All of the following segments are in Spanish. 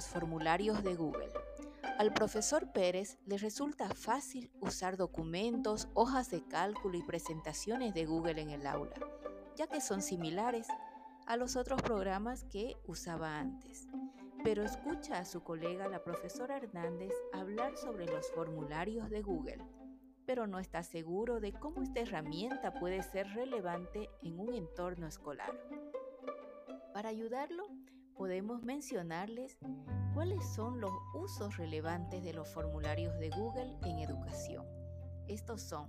los formularios de Google. Al profesor Pérez le resulta fácil usar documentos, hojas de cálculo y presentaciones de Google en el aula, ya que son similares a los otros programas que usaba antes. Pero escucha a su colega, la profesora Hernández, hablar sobre los formularios de Google, pero no está seguro de cómo esta herramienta puede ser relevante en un entorno escolar. Para ayudarlo, podemos mencionarles cuáles son los usos relevantes de los formularios de Google en educación. Estos son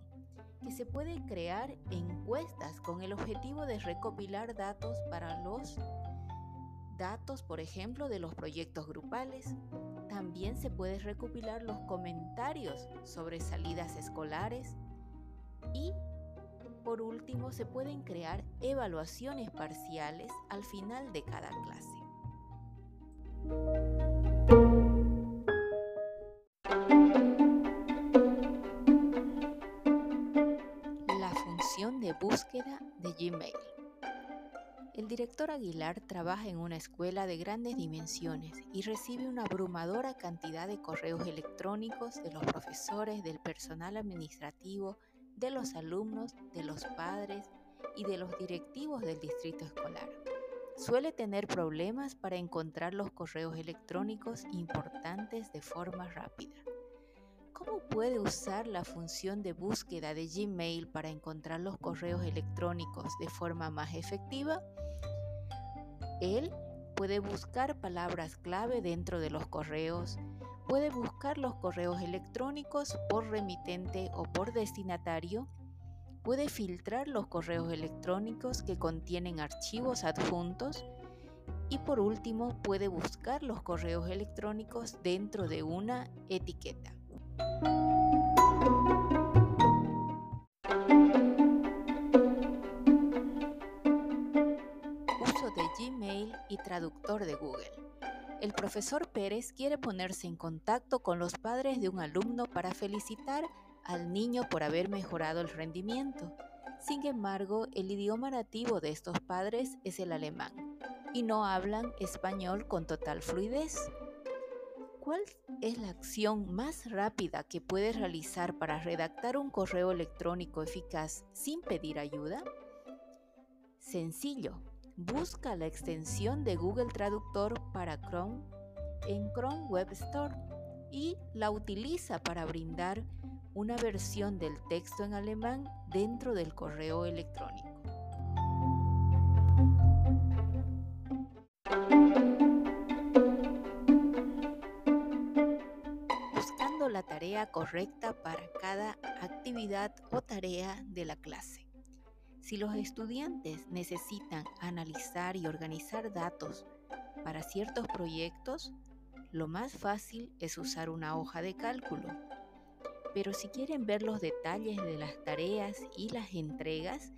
que se pueden crear encuestas con el objetivo de recopilar datos para los datos, por ejemplo, de los proyectos grupales. También se puede recopilar los comentarios sobre salidas escolares y por último, se pueden crear evaluaciones parciales al final de cada clase. El director Aguilar trabaja en una escuela de grandes dimensiones y recibe una abrumadora cantidad de correos electrónicos de los profesores, del personal administrativo, de los alumnos, de los padres y de los directivos del distrito escolar. Suele tener problemas para encontrar los correos electrónicos importantes de forma rápida. ¿Cómo puede usar la función de búsqueda de Gmail para encontrar los correos electrónicos de forma más efectiva? Él puede buscar palabras clave dentro de los correos, puede buscar los correos electrónicos por remitente o por destinatario, puede filtrar los correos electrónicos que contienen archivos adjuntos y por último puede buscar los correos electrónicos dentro de una etiqueta. El profesor Pérez quiere ponerse en contacto con los padres de un alumno para felicitar al niño por haber mejorado el rendimiento. Sin embargo, el idioma nativo de estos padres es el alemán y no hablan español con total fluidez. ¿Cuál es la acción más rápida que puedes realizar para redactar un correo electrónico eficaz sin pedir ayuda? Sencillo, busca la extensión de Google Traductor para Chrome en Chrome Web Store y la utiliza para brindar una versión del texto en alemán dentro del correo electrónico. Buscando la tarea correcta para cada actividad o tarea de la clase. Si los estudiantes necesitan analizar y organizar datos para ciertos proyectos, lo más fácil es usar una hoja de cálculo pero si quieren ver los detalles de las tareas y las entregas,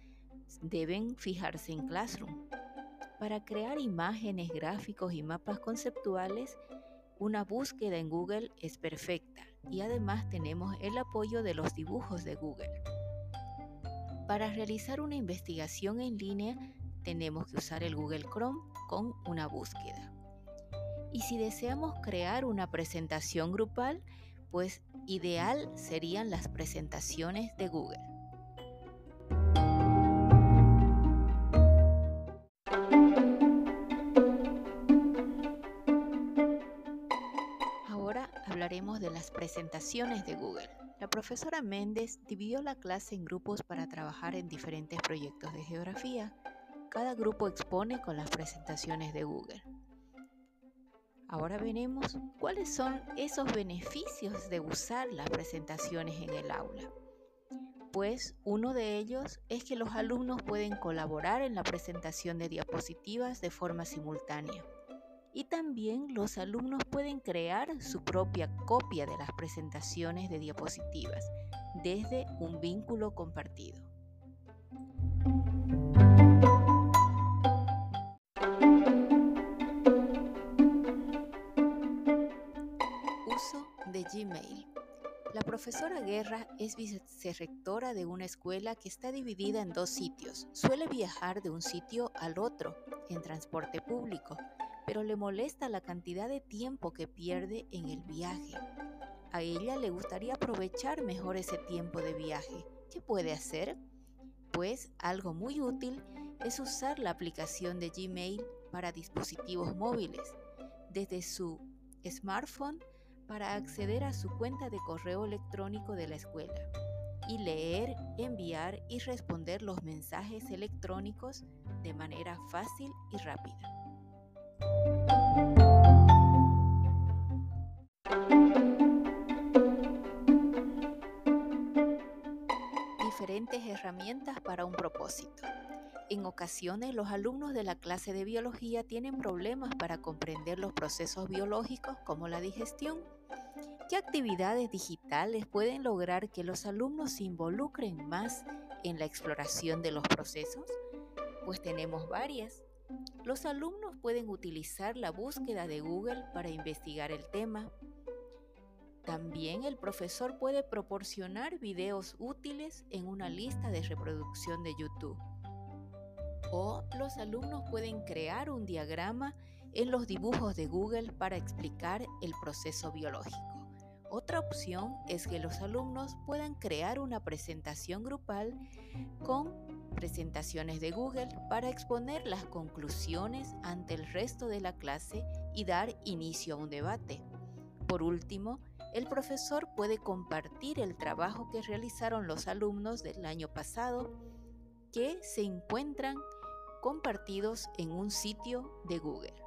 deben fijarse en Classroom. Para crear imágenes, gráficos y mapas conceptuales, una búsqueda en Google es perfecta y además tenemos el apoyo de los dibujos de Google. Para realizar una investigación en línea tenemos que usar el Google Chrome con una búsqueda. Y si deseamos crear una presentación grupal, pues ideal serían las presentaciones de Google. Ahora hablaremos de las presentaciones de Google. La profesora Méndez dividió la clase en grupos para trabajar en diferentes proyectos de geografía. Cada grupo expone con las presentaciones de Google. Ahora veremos cuáles son esos beneficios de usar las presentaciones en el aula. Pues uno de ellos es que los alumnos pueden colaborar en la presentación de diapositivas de forma simultánea. Y también los alumnos pueden crear su propia copia de las presentaciones de diapositivas desde un vínculo compartido. Gmail. La profesora Guerra es vicerrectora de una escuela que está dividida en dos sitios. Suele viajar de un sitio al otro en transporte público, pero le molesta la cantidad de tiempo que pierde en el viaje. A ella le gustaría aprovechar mejor ese tiempo de viaje. ¿Qué puede hacer? Pues algo muy útil es usar la aplicación de Gmail para dispositivos móviles, desde su smartphone para acceder a su cuenta de correo electrónico de la escuela y leer, enviar y responder los mensajes electrónicos de manera fácil y rápida. Diferentes herramientas para un propósito. En ocasiones los alumnos de la clase de biología tienen problemas para comprender los procesos biológicos como la digestión. ¿Qué actividades digitales pueden lograr que los alumnos se involucren más en la exploración de los procesos? Pues tenemos varias. Los alumnos pueden utilizar la búsqueda de Google para investigar el tema. También el profesor puede proporcionar videos útiles en una lista de reproducción de YouTube. O los alumnos pueden crear un diagrama en los dibujos de Google para explicar el proceso biológico. Otra opción es que los alumnos puedan crear una presentación grupal con presentaciones de Google para exponer las conclusiones ante el resto de la clase y dar inicio a un debate. Por último, el profesor puede compartir el trabajo que realizaron los alumnos del año pasado que se encuentran compartidos en un sitio de Google.